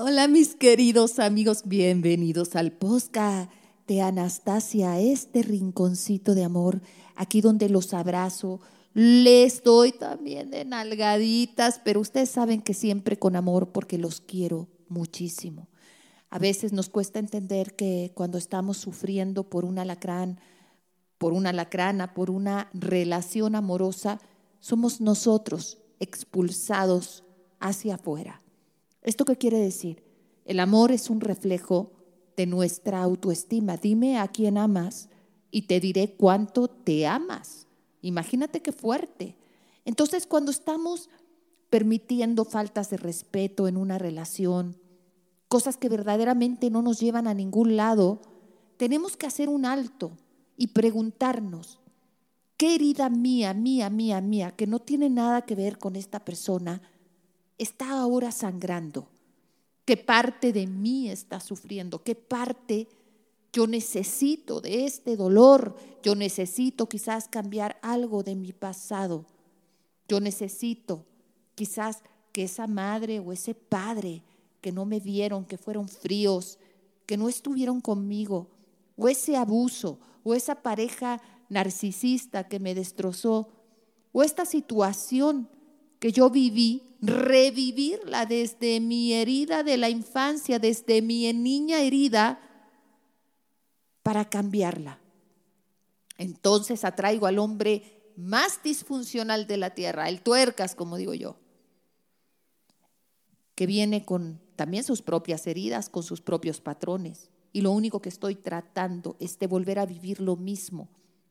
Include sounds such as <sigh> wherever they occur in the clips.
Hola mis queridos amigos, bienvenidos al Posca de Anastasia, este rinconcito de amor, aquí donde los abrazo, les doy también de nalgaditas, pero ustedes saben que siempre con amor porque los quiero muchísimo. A veces nos cuesta entender que cuando estamos sufriendo por un alacrán, por una lacrana, por una relación amorosa, somos nosotros expulsados hacia afuera. ¿Esto qué quiere decir? El amor es un reflejo de nuestra autoestima. Dime a quién amas y te diré cuánto te amas. Imagínate qué fuerte. Entonces, cuando estamos permitiendo faltas de respeto en una relación, cosas que verdaderamente no nos llevan a ningún lado, tenemos que hacer un alto y preguntarnos, ¿qué herida mía, mía, mía, mía, que no tiene nada que ver con esta persona, está ahora sangrando? ¿Qué parte de mí está sufriendo? ¿Qué parte yo necesito de este dolor? Yo necesito quizás cambiar algo de mi pasado. Yo necesito quizás que esa madre o ese padre que no me vieron, que fueron fríos, que no estuvieron conmigo, o ese abuso, o esa pareja narcisista que me destrozó, o esta situación que yo viví, revivirla desde mi herida de la infancia, desde mi niña herida, para cambiarla. Entonces atraigo al hombre más disfuncional de la tierra, el tuercas, como digo yo, que viene con también sus propias heridas, con sus propios patrones. Y lo único que estoy tratando es de volver a vivir lo mismo,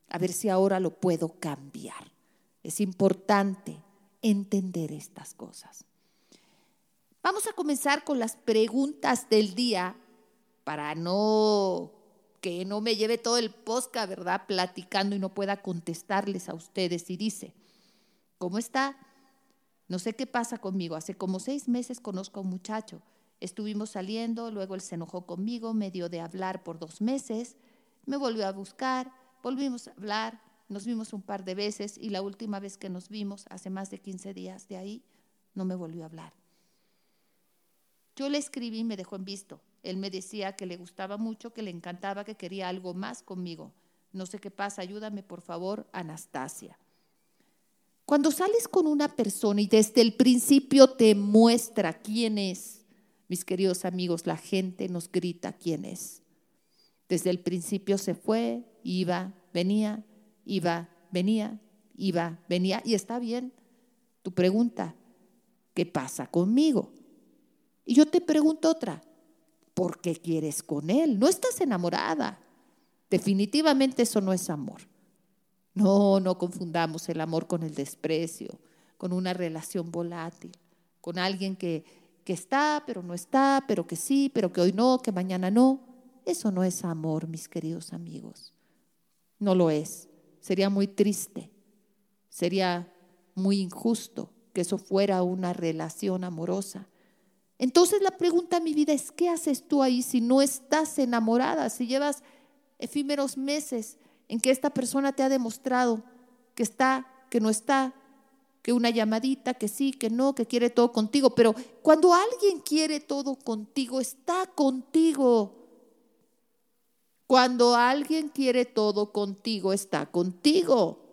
a ver si ahora lo puedo cambiar. Es importante entender estas cosas. Vamos a comenzar con las preguntas del día para no que no me lleve todo el posca, ¿verdad? Platicando y no pueda contestarles a ustedes. Y dice, ¿cómo está? No sé qué pasa conmigo. Hace como seis meses conozco a un muchacho Estuvimos saliendo, luego él se enojó conmigo, me dio de hablar por dos meses, me volvió a buscar, volvimos a hablar, nos vimos un par de veces y la última vez que nos vimos, hace más de 15 días de ahí, no me volvió a hablar. Yo le escribí y me dejó en visto. Él me decía que le gustaba mucho, que le encantaba, que quería algo más conmigo. No sé qué pasa, ayúdame por favor, Anastasia. Cuando sales con una persona y desde el principio te muestra quién es, mis queridos amigos, la gente nos grita quién es. Desde el principio se fue, iba, venía, iba, venía, iba, venía. Y está bien tu pregunta, ¿qué pasa conmigo? Y yo te pregunto otra, ¿por qué quieres con él? No estás enamorada. Definitivamente eso no es amor. No, no confundamos el amor con el desprecio, con una relación volátil, con alguien que que está, pero no está, pero que sí, pero que hoy no, que mañana no. Eso no es amor, mis queridos amigos. No lo es. Sería muy triste, sería muy injusto que eso fuera una relación amorosa. Entonces la pregunta en mi vida es, ¿qué haces tú ahí si no estás enamorada? Si llevas efímeros meses en que esta persona te ha demostrado que está, que no está, que una llamadita, que sí, que no, que quiere todo contigo. Pero cuando alguien quiere todo contigo, está contigo. Cuando alguien quiere todo contigo, está contigo.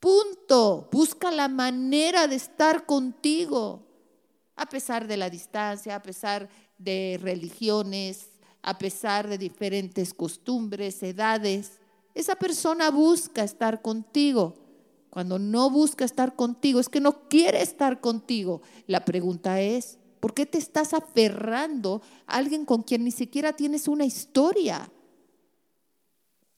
Punto. Busca la manera de estar contigo. A pesar de la distancia, a pesar de religiones, a pesar de diferentes costumbres, edades, esa persona busca estar contigo. Cuando no busca estar contigo, es que no quiere estar contigo. La pregunta es, ¿por qué te estás aferrando a alguien con quien ni siquiera tienes una historia?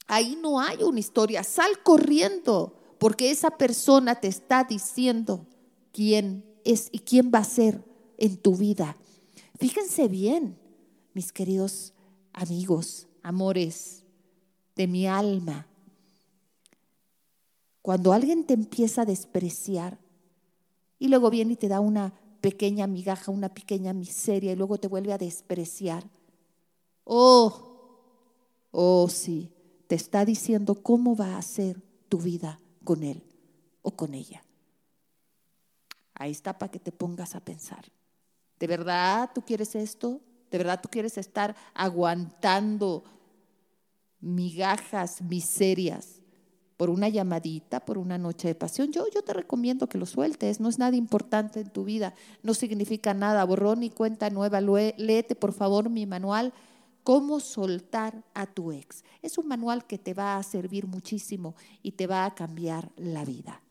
Ahí no hay una historia. Sal corriendo porque esa persona te está diciendo quién es y quién va a ser en tu vida. Fíjense bien, mis queridos amigos, amores de mi alma. Cuando alguien te empieza a despreciar y luego viene y te da una pequeña migaja, una pequeña miseria y luego te vuelve a despreciar. Oh, oh sí, te está diciendo cómo va a ser tu vida con él o con ella. Ahí está para que te pongas a pensar. ¿De verdad tú quieres esto? ¿De verdad tú quieres estar aguantando migajas, miserias por una llamadita, por una noche de pasión? Yo, yo te recomiendo que lo sueltes. No es nada importante en tu vida. No significa nada. Borrón y cuenta nueva. Léete, por favor, mi manual. Cómo soltar a tu ex. Es un manual que te va a servir muchísimo y te va a cambiar la vida.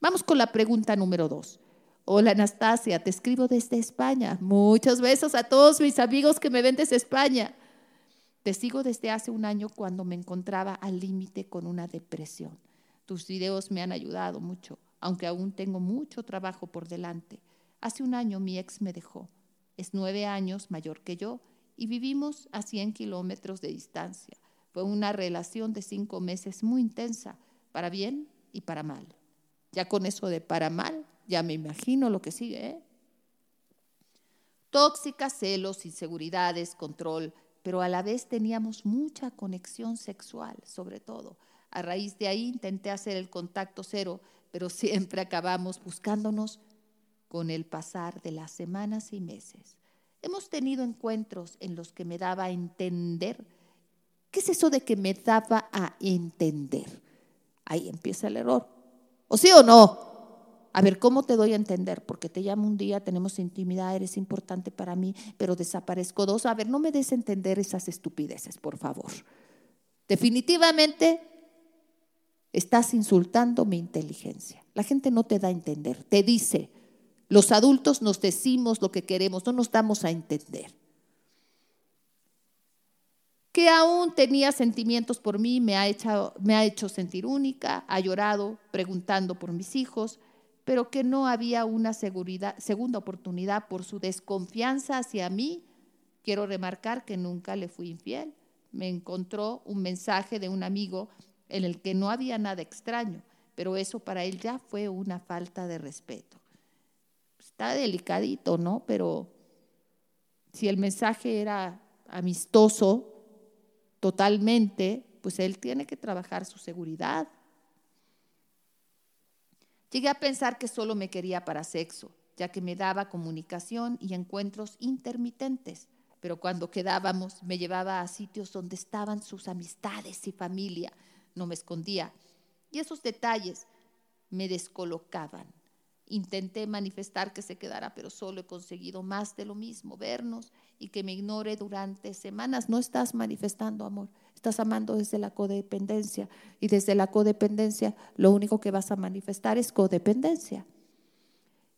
Vamos con la pregunta número dos. Hola Anastasia, te escribo desde España. Muchos besos a todos mis amigos que me ven desde España. Te sigo desde hace un año cuando me encontraba al límite con una depresión. Tus videos me han ayudado mucho, aunque aún tengo mucho trabajo por delante. Hace un año mi ex me dejó. Es nueve años mayor que yo y vivimos a 100 kilómetros de distancia. Fue una relación de cinco meses muy intensa, para bien y para mal. Ya con eso de para mal, ya me imagino lo que sigue. ¿eh? Tóxicas, celos, inseguridades, control, pero a la vez teníamos mucha conexión sexual, sobre todo. A raíz de ahí intenté hacer el contacto cero, pero <laughs> siempre acabamos buscándonos con el pasar de las semanas y meses. Hemos tenido encuentros en los que me daba a entender. ¿Qué es eso de que me daba a entender? Ahí empieza el error. ¿O sí o no? A ver, ¿cómo te doy a entender? Porque te llamo un día, tenemos intimidad, eres importante para mí, pero desaparezco dos. A ver, no me des entender esas estupideces, por favor. Definitivamente estás insultando mi inteligencia. La gente no te da a entender, te dice, los adultos nos decimos lo que queremos, no nos damos a entender. Que aún tenía sentimientos por mí, me ha, hecho, me ha hecho sentir única, ha llorado preguntando por mis hijos, pero que no había una segunda oportunidad por su desconfianza hacia mí. Quiero remarcar que nunca le fui infiel. Me encontró un mensaje de un amigo en el que no había nada extraño, pero eso para él ya fue una falta de respeto. Está delicadito, ¿no? Pero si el mensaje era amistoso totalmente, pues él tiene que trabajar su seguridad. Llegué a pensar que solo me quería para sexo, ya que me daba comunicación y encuentros intermitentes, pero cuando quedábamos me llevaba a sitios donde estaban sus amistades y familia, no me escondía, y esos detalles me descolocaban. Intenté manifestar que se quedara, pero solo he conseguido más de lo mismo, vernos y que me ignore durante semanas. No estás manifestando amor, estás amando desde la codependencia y desde la codependencia lo único que vas a manifestar es codependencia.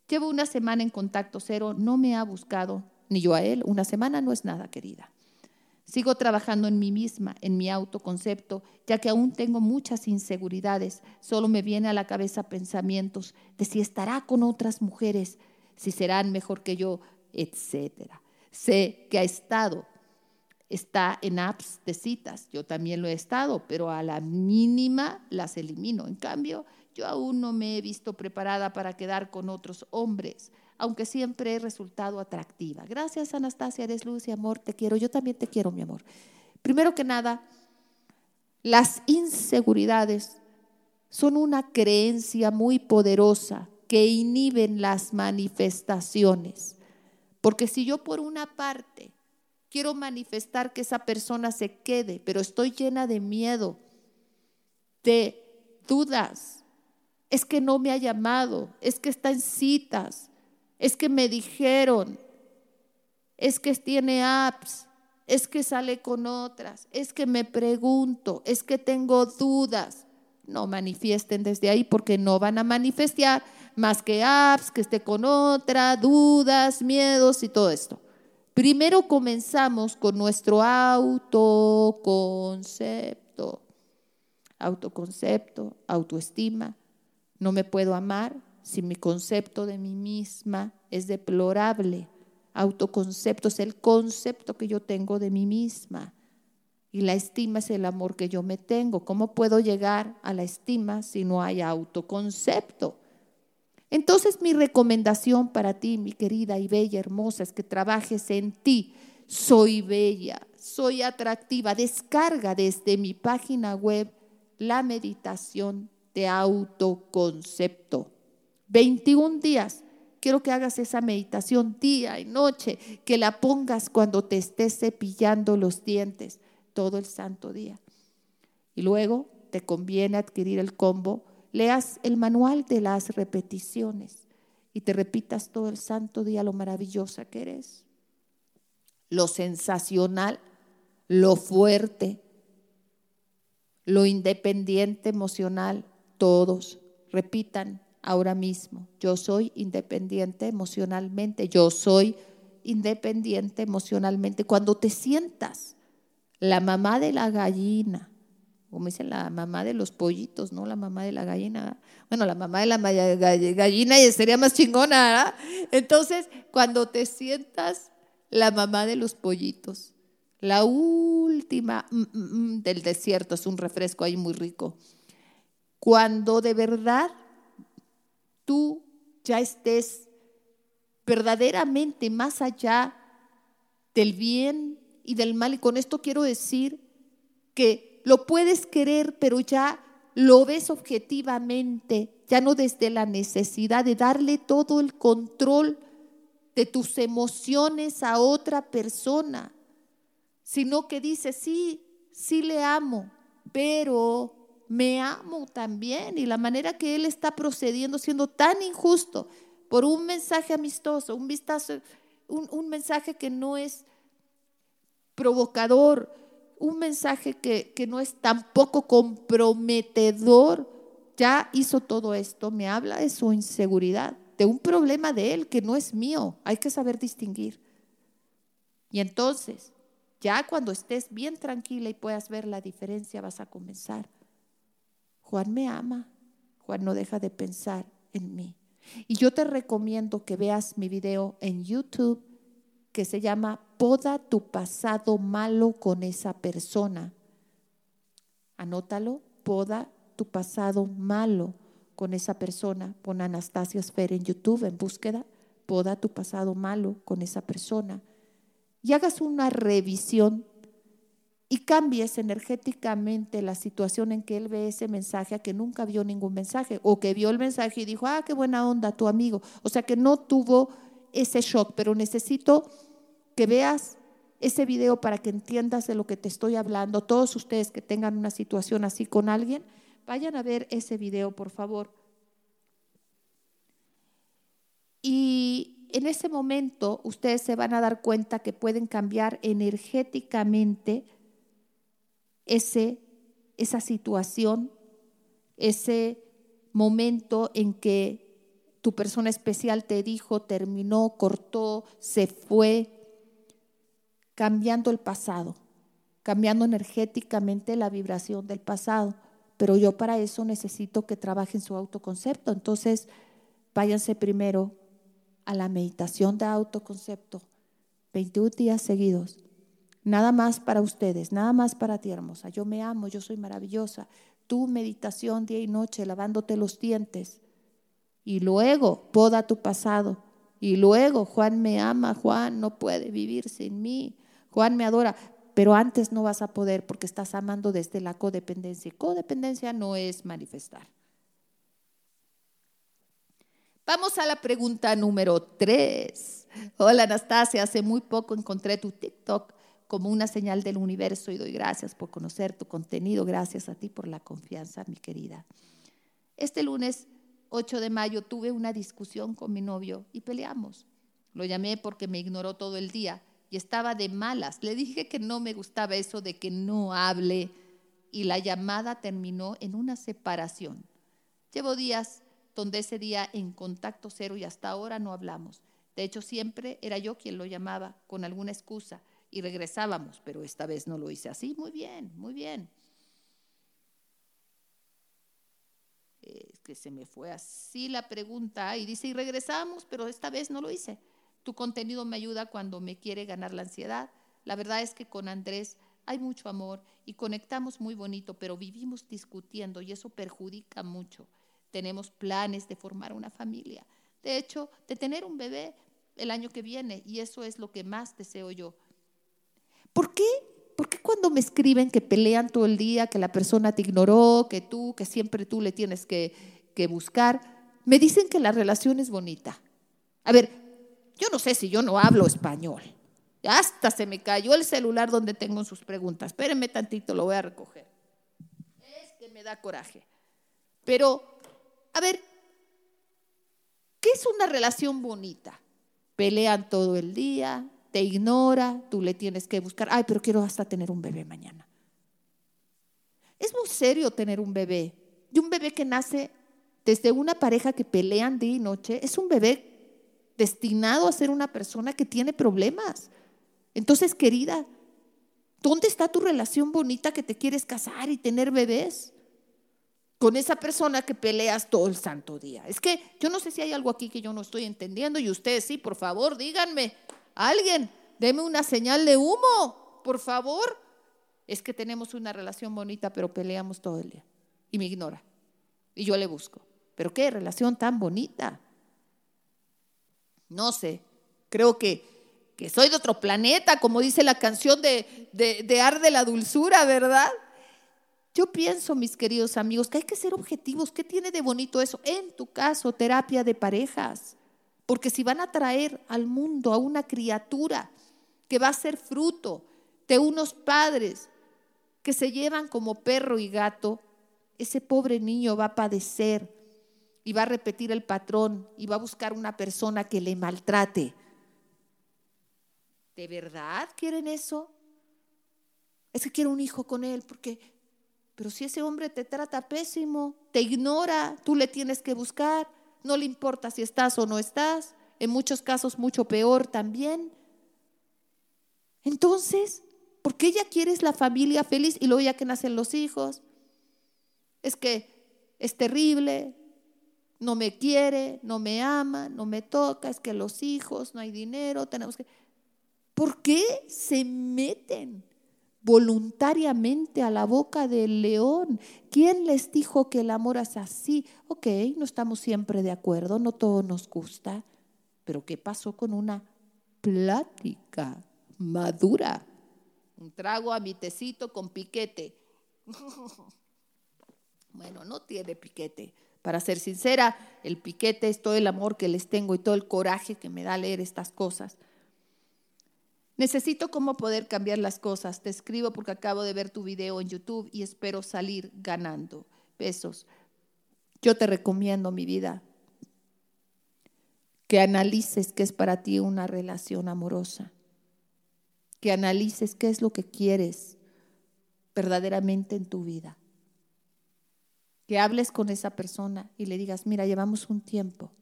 Llevo una semana en contacto cero, no me ha buscado, ni yo a él. Una semana no es nada, querida. Sigo trabajando en mí misma, en mi autoconcepto, ya que aún tengo muchas inseguridades. Solo me viene a la cabeza pensamientos de si estará con otras mujeres, si serán mejor que yo, etc. Sé que ha estado, está en apps de citas. Yo también lo he estado, pero a la mínima las elimino. En cambio, yo aún no me he visto preparada para quedar con otros hombres aunque siempre he resultado atractiva. Gracias, Anastasia, eres luz y amor, te quiero. Yo también te quiero, mi amor. Primero que nada, las inseguridades son una creencia muy poderosa que inhiben las manifestaciones. Porque si yo por una parte quiero manifestar que esa persona se quede, pero estoy llena de miedo, de dudas, es que no me ha llamado, es que está en citas, es que me dijeron, es que tiene apps, es que sale con otras, es que me pregunto, es que tengo dudas. No manifiesten desde ahí porque no van a manifestar más que apps, que esté con otra, dudas, miedos y todo esto. Primero comenzamos con nuestro autoconcepto. Autoconcepto, autoestima. No me puedo amar, si mi concepto de mí misma es deplorable. Autoconcepto es el concepto que yo tengo de mí misma. Y la estima es el amor que yo me tengo. ¿Cómo puedo llegar a la estima si no hay autoconcepto? Entonces mi recomendación para ti, mi querida y bella hermosa, es que trabajes en ti. Soy bella, soy atractiva. Descarga desde mi página web la meditación de autoconcepto. 21 días quiero que hagas esa meditación día y noche, que la pongas cuando te estés cepillando los dientes todo el santo día. Y luego te conviene adquirir el combo, leas el manual de las repeticiones y te repitas todo el santo día lo maravillosa que eres, lo sensacional, lo fuerte, lo independiente emocional, todos repitan ahora mismo, yo soy independiente emocionalmente, yo soy independiente emocionalmente. Cuando te sientas la mamá de la gallina, como dicen la mamá de los pollitos, no la mamá de la gallina. Bueno, la mamá de la gallina sería más chingona, Entonces, cuando te sientas la mamá de los pollitos, la última mm, mm, mm, del desierto, es un refresco ahí muy rico. Cuando de verdad tú ya estés verdaderamente más allá del bien y del mal, y con esto quiero decir que lo puedes querer, pero ya lo ves objetivamente, ya no desde la necesidad de darle todo el control de tus emociones a otra persona, sino que dices, sí, sí le amo, pero me amo también. Y la manera que él está procediendo, siendo tan injusto, por un mensaje amistoso, un vistazo, un, un mensaje que no es provocador, un mensaje que, no es tampoco comprometedor, ya hizo todo esto, me habla de su inseguridad, de un problema de él que no es mío, hay que saber distinguir. Y entonces, ya cuando estés bien tranquila y puedas ver la diferencia, vas a comenzar. Juan me ama, Juan no deja de pensar en mí. Y yo te recomiendo que veas mi video en YouTube que se llama Poda tu pasado malo con esa persona. Anótalo, poda tu pasado malo con esa persona. Pon Anastasia Esfera en YouTube en búsqueda, poda tu pasado malo con esa persona. Y hagas una revisión y cambies energéticamente la situación en que él ve ese mensaje a que nunca vio ningún mensaje o que vio el mensaje y dijo, ah, qué buena onda tu amigo. O sea que no tuvo ese shock, pero necesito que veas ese video para que entiendas de lo que te estoy hablando. Todos ustedes que tengan una situación así con alguien, vayan a ver ese video, por favor. Y en ese momento ustedes se van a dar cuenta que pueden cambiar energéticamente ese, esa situación, ese momento en que tu persona especial te dijo, terminó, cortó, se fue, cambiando el pasado, cambiando energéticamente la vibración del pasado. Pero yo para eso necesito que trabajen su autoconcepto. Entonces, váyanse primero a la meditación de autoconcepto, 21 días seguidos. Nada más para ustedes, nada más para ti, hermosa. Yo me amo, yo soy maravillosa. Tu meditación día y noche, lavándote los dientes. Y luego, poda tu pasado. Y luego, Juan me ama, Juan no puede vivir sin mí. Juan me adora, pero antes no vas a poder porque estás amando desde la codependencia. Codependencia no es manifestar. Vamos a la pregunta número tres. Hola Anastasia, hace muy poco encontré tu TikTok como una señal del universo y doy gracias por conocer tu contenido. Gracias a ti por la confianza, mi querida. Este lunes 8 de mayo tuve una discusión con mi novio y peleamos. Lo llamé porque me ignoró todo el día y estaba de malas. Le dije que no me gustaba eso de que no hable y la llamada terminó en una separación. Llevo días donde ese día en contacto cero y hasta ahora no hablamos. De hecho, siempre era yo quien lo llamaba con alguna excusa y regresábamos, pero esta vez no lo hice así. Muy bien, muy bien. Es que se me fue así la pregunta y dice, y regresamos, pero esta vez no lo hice. Tu contenido me ayuda cuando me quiere ganar la ansiedad. La verdad es que con Andrés hay mucho amor y conectamos muy bonito, pero vivimos discutiendo y eso perjudica mucho. Tenemos planes de formar una familia. De hecho, de tener un bebé el año que viene y eso es lo que más deseo yo. ¿Por qué? ¿Por qué cuando me escriben que pelean todo el día, que la persona te ignoró, que tú, que siempre tú le tienes que, que buscar, me dicen que la relación es bonita? A ver, yo no sé si yo no hablo español. Hasta se me cayó el celular donde tengo sus preguntas. Espérenme tantito, lo voy a recoger. Es que me da coraje. Pero, a ver, ¿qué es una relación bonita? Pelean todo el día, te ignora, tú le tienes que buscar, ay, pero quiero hasta tener un bebé mañana. Es muy serio tener un bebé. Y un bebé que nace desde una pareja que pelean día y noche, es un bebé destinado a ser una persona que tiene problemas. Entonces, querida, ¿dónde está tu relación bonita que te quieres casar y tener bebés? Con esa persona que peleas todo el santo día. Es que yo no sé si hay algo aquí que yo no estoy entendiendo y ustedes sí, por favor, díganme. Alguien, deme una señal de humo, por favor. Es que tenemos una relación bonita, pero peleamos todo el día. Y me ignora. Y yo le busco. Pero qué relación tan bonita. No sé, creo que, que soy de otro planeta, como dice la canción de, de, de Arde la Dulzura, ¿verdad? Yo pienso, mis queridos amigos, que hay que ser objetivos. ¿Qué tiene de bonito eso? En tu caso, terapia de parejas. Porque si van a traer al mundo a una criatura que va a ser fruto de unos padres que se llevan como perro y gato, ese pobre niño va a padecer y va a repetir el patrón y va a buscar una persona que le maltrate. ¿De verdad quieren eso? Es que quiero un hijo con él, porque, pero si ese hombre te trata pésimo, te ignora, tú le tienes que buscar, no le importa si estás o no estás, en muchos casos mucho peor también. Entonces, ¿por qué ella quiere la familia feliz y luego ya que nacen los hijos? Es que es terrible, no me quiere, no me ama, no me toca, es que los hijos, no hay dinero, tenemos que... ¿Por qué se meten voluntariamente a la boca del león? ¿Quién les dijo que el amor es así? Ok, no estamos siempre de acuerdo, no todo nos gusta, pero ¿qué pasó con una plática madura? Un trago a mi tecito con piquete. <laughs> bueno, no tiene piquete para ser sincera, el piquete es todo el amor que les tengo y todo el coraje que me da leer estas cosas. Necesito cómo poder cambiar las cosas. Te escribo porque acabo de ver tu video en YouTube y espero salir ganando. Besos. Yo te recomiendo, mi vida, que analices qué es para ti una relación amorosa. Que analices qué es lo que quieres verdaderamente en tu vida que hables con esa persona y le digas, mira, llevamos un tiempo.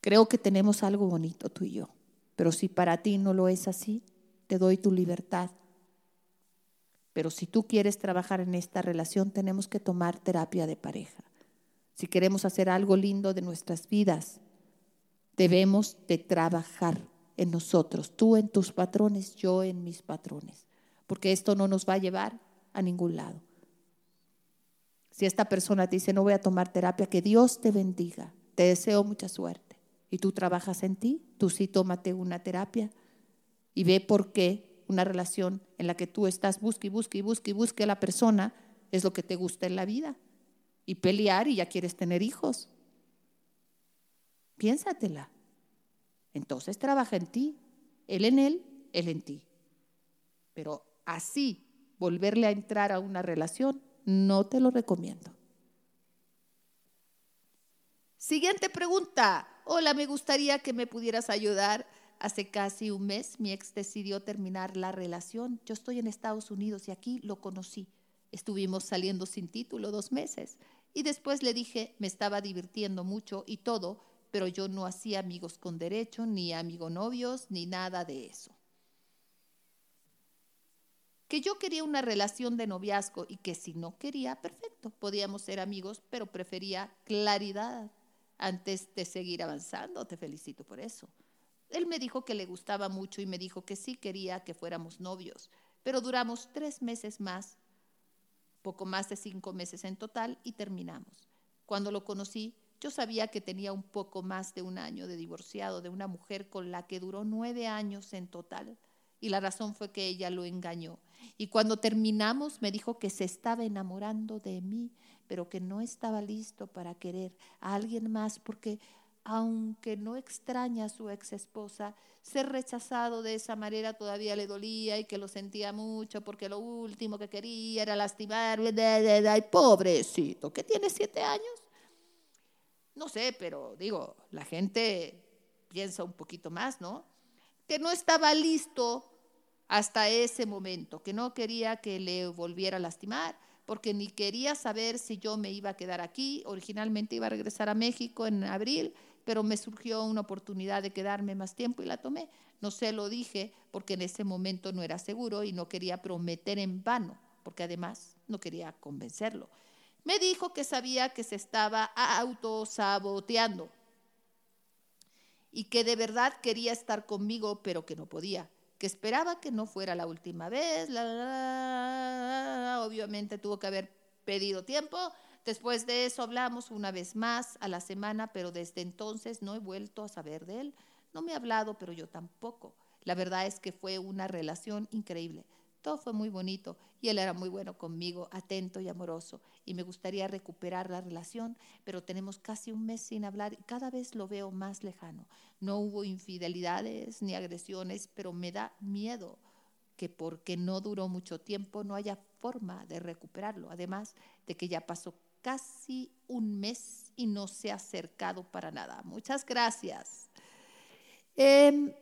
Creo que tenemos algo bonito tú y yo, pero si para ti no lo es así, te doy tu libertad. Pero si tú quieres trabajar en esta relación, tenemos que tomar terapia de pareja. Si queremos hacer algo lindo de nuestras vidas, debemos de trabajar en nosotros, tú en tus patrones, yo en mis patrones, porque esto no nos va a llevar a ningún lado. Si esta persona te dice, no voy a tomar terapia, que Dios te bendiga. Te deseo mucha suerte. Y tú trabajas en ti, tú sí tómate una terapia y ve por qué una relación en la que tú estás, busque y busque y busque y busque a la persona, es lo que te gusta en la vida. Y pelear y ya quieres tener hijos. Piénsatela. Entonces trabaja en ti. Él en él, él en ti. Pero así, volverle a entrar a una relación, no te lo recomiendo. Siguiente pregunta. Hola, me gustaría que me pudieras ayudar. Hace casi un mes mi ex decidió terminar la relación. Yo estoy en Estados Unidos y aquí lo conocí. Estuvimos saliendo sin título dos meses. Y después le dije, me estaba divirtiendo mucho y todo, pero yo no hacía amigos con derecho, ni amigo novios, ni nada de eso que yo quería una relación de noviazgo y que si no quería, perfecto, podíamos ser amigos, pero prefería claridad antes de seguir avanzando. Te felicito por eso. Él me dijo que le gustaba mucho y me dijo que sí quería que fuéramos novios, pero duramos tres meses más, poco más de cinco meses en total, y terminamos. Cuando lo conocí, yo sabía que tenía un poco más de un año de divorciado de una mujer con la que duró nueve años en total, y la razón fue que ella lo engañó y cuando terminamos me dijo que se estaba enamorando de mí, pero que no estaba listo para querer a alguien más porque aunque no extraña a su ex esposa, ser rechazado de esa manera todavía le dolía y que lo sentía mucho porque lo último que quería era lastimarle. Ay, pobrecito, ¿qué tiene siete años? No sé, pero digo, la gente piensa un poquito más, ¿no? Que no estaba listo hasta ese momento, que no quería que le volviera a lastimar, porque ni quería saber si yo me iba a quedar aquí. Originalmente iba a regresar a México en abril pero me surgió una oportunidad de quedarme más tiempo y la tomé. No se lo dije porque en ese momento no era seguro y no quería prometer en vano, porque además no quería convencerlo. Me dijo que sabía que se estaba autosaboteando y que de verdad quería estar conmigo, pero que no podía, que esperaba que no fuera la última vez. obviamente tuvo que haber pedido tiempo, Después de eso hablamos una vez más a la semana, pero desde entonces no he vuelto a saber de él. No me ha hablado, pero yo tampoco. La verdad es que fue una relación increíble. Todo fue muy bonito y él era muy bueno conmigo, atento y amoroso. Y me gustaría recuperar la relación, pero tenemos casi un mes sin hablar y cada vez lo veo más lejano. No hubo infidelidades ni agresiones, pero me da miedo que porque no duró mucho tiempo no haya forma de recuperarlo. Además de que ya pasó casi un mes y no se ha acercado para nada. Muchas gracias. Em,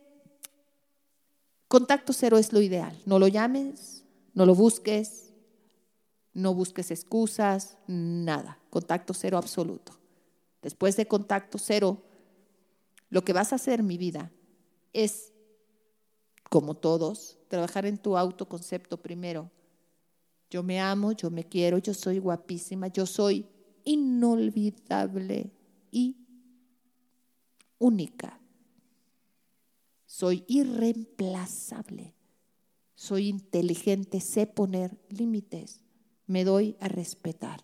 contacto cero es lo ideal. No lo llames, no lo busques, no busques excusas, nada. Contacto cero absoluto. Después de contacto cero, lo que vas a hacer, mi vida, es, como todos, trabajar en tu autoconcepto primero yo me amo, yo me quiero, yo soy guapísima, yo soy inolvidable y única. Soy irreemplazable. Soy inteligente, sé poner límites. Me doy a respetar.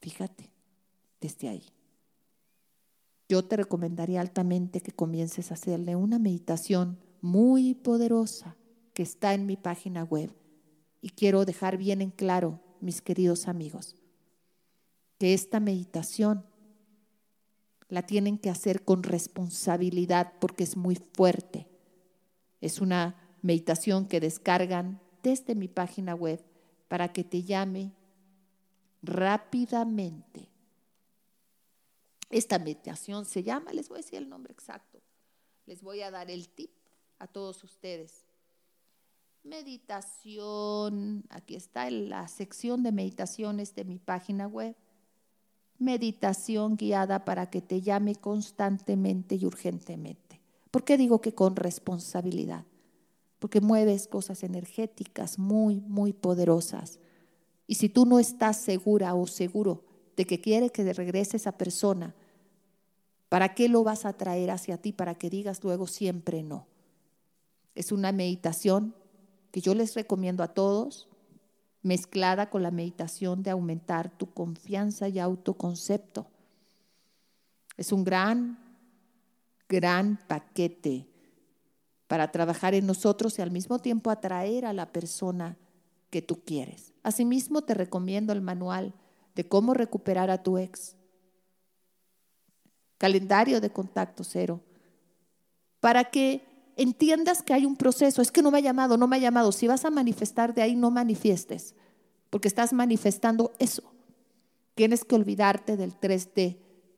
Fíjate, desde ahí. Yo te recomendaría altamente que comiences a hacerle una meditación muy poderosa que está en mi página web y quiero dejar bien en claro, mis queridos amigos, que esta meditación la tienen que hacer con responsabilidad porque es muy fuerte. Es una meditación que descargan desde mi página web para que te llame rápidamente. Esta meditación se llama, les voy a decir el nombre exacto, les voy a dar el tip a todos ustedes meditación, aquí está la sección de meditaciones de mi página web, meditación guiada para que te llame constantemente y urgentemente. ¿Por qué digo que con responsabilidad? Porque mueves cosas energéticas muy, muy poderosas. Y si tú no estás segura o seguro de que quiere que regrese esa persona, ¿para qué lo vas a traer hacia ti? Para que digas luego siempre no. Es una meditación que yo les recomiendo a todos, mezclada con la meditación de aumentar tu confianza y autoconcepto. Es un gran, gran paquete para trabajar en nosotros y al mismo tiempo atraer a la persona que tú quieres. Asimismo, te recomiendo el manual de cómo recuperar a tu ex. Calendario de contacto cero. Para que entiendas que hay un proceso. Es que no me ha llamado, no me ha llamado. Si vas a manifestar de ahí, no manifiestes, porque estás manifestando eso. Tienes que olvidarte del 3D.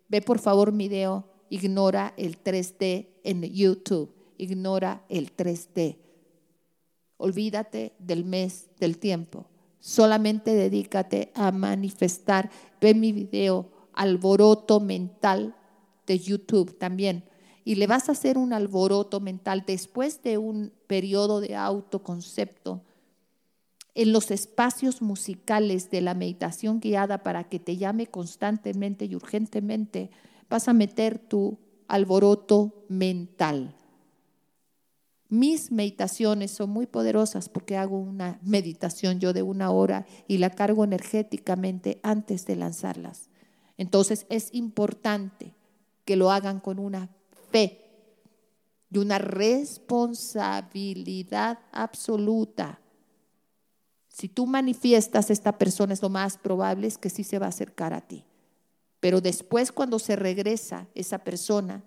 Ve por favor mi video, ignora el 3D en YouTube, ignora el 3D. Olvídate del mes, del tiempo. Solamente dedícate a manifestar. Ve mi video, alboroto mental de YouTube también y le vas a hacer un alboroto mental después de un periodo de autoconcepto en los espacios musicales de la meditación guiada para que te llame constantemente y urgentemente, vas a meter tu alboroto mental. Mis meditaciones son muy poderosas porque hago una meditación yo de una hora y la cargo energéticamente antes de lanzarlas. Entonces es importante que lo hagan con una fe y una responsabilidad absoluta. Si tú manifiestas esta persona, es lo más probable es que sí se va a acercar a ti. Pero después cuando se regresa esa persona,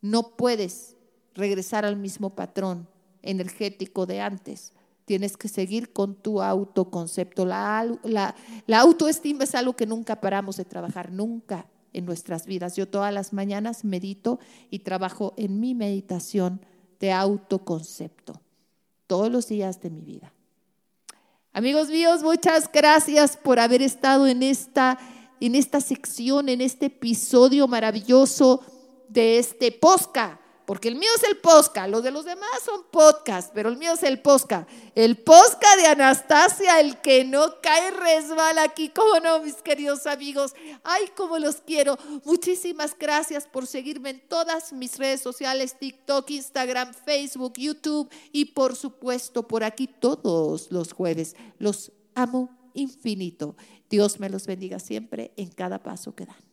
no puedes regresar al mismo patrón energético de antes. Tienes que seguir con tu autoconcepto. La, autoestima es algo que nunca paramos de trabajar, nunca en nuestras vidas. Yo todas las mañanas medito y trabajo en mi meditación de autoconcepto, todos los días de mi vida. Amigos míos, muchas gracias por haber estado en esta, en esta sección, en este episodio maravilloso de este posca porque el mío es el posca, los de los demás son podcast, pero el mío es el posca. El posca de Anastasia, el que no cae resbala aquí, ¿cómo no, mis queridos amigos? Ay, cómo los quiero. Muchísimas gracias por seguirme en todas mis redes sociales, TikTok, Instagram, Facebook, YouTube y por supuesto por aquí todos los jueves. Los amo infinito. Dios me los bendiga siempre en cada paso que dan.